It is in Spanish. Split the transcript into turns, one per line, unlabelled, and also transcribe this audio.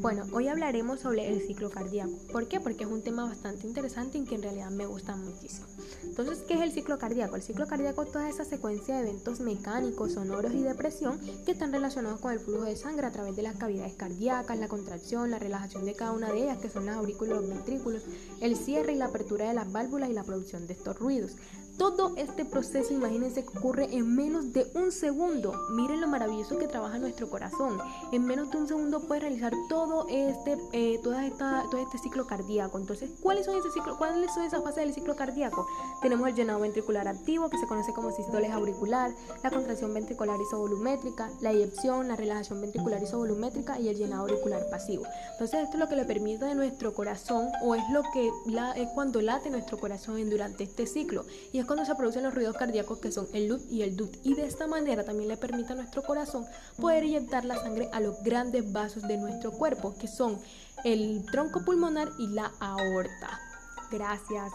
Bueno, hoy hablaremos sobre el ciclo cardíaco. ¿Por qué? Porque es un tema bastante interesante y que en realidad me gusta muchísimo. Entonces, ¿qué es el ciclo cardíaco? El ciclo cardíaco es toda esa secuencia de eventos mecánicos, sonoros y de presión que están relacionados con el flujo de sangre a través de las cavidades cardíacas, la contracción, la relajación de cada una de ellas, que son las aurículas y los ventrículos, el cierre y la apertura de las válvulas y la producción de estos ruidos. Todo este proceso, imagínense que ocurre en menos de un segundo. Miren lo maravilloso que trabaja nuestro corazón. En menos de un segundo puede realizar todo este, eh, todo este ciclo cardíaco. Entonces, ¿cuáles son, ese ciclo, ¿cuáles son esas fases del ciclo cardíaco? Tenemos el llenado ventricular activo, que se conoce como sistoles auricular, la contracción ventricular isovolumétrica, la eyección, la relajación ventricular isovolumétrica y el llenado auricular pasivo. Entonces, esto es lo que le permite a nuestro corazón, o es lo que es cuando late nuestro corazón durante este ciclo. Y es cuando se producen los ruidos cardíacos que son el LUT y el DUT. Y de esta manera también le permite a nuestro corazón poder inyectar la sangre a los grandes vasos de nuestro que son el tronco pulmonar y la aorta. Gracias.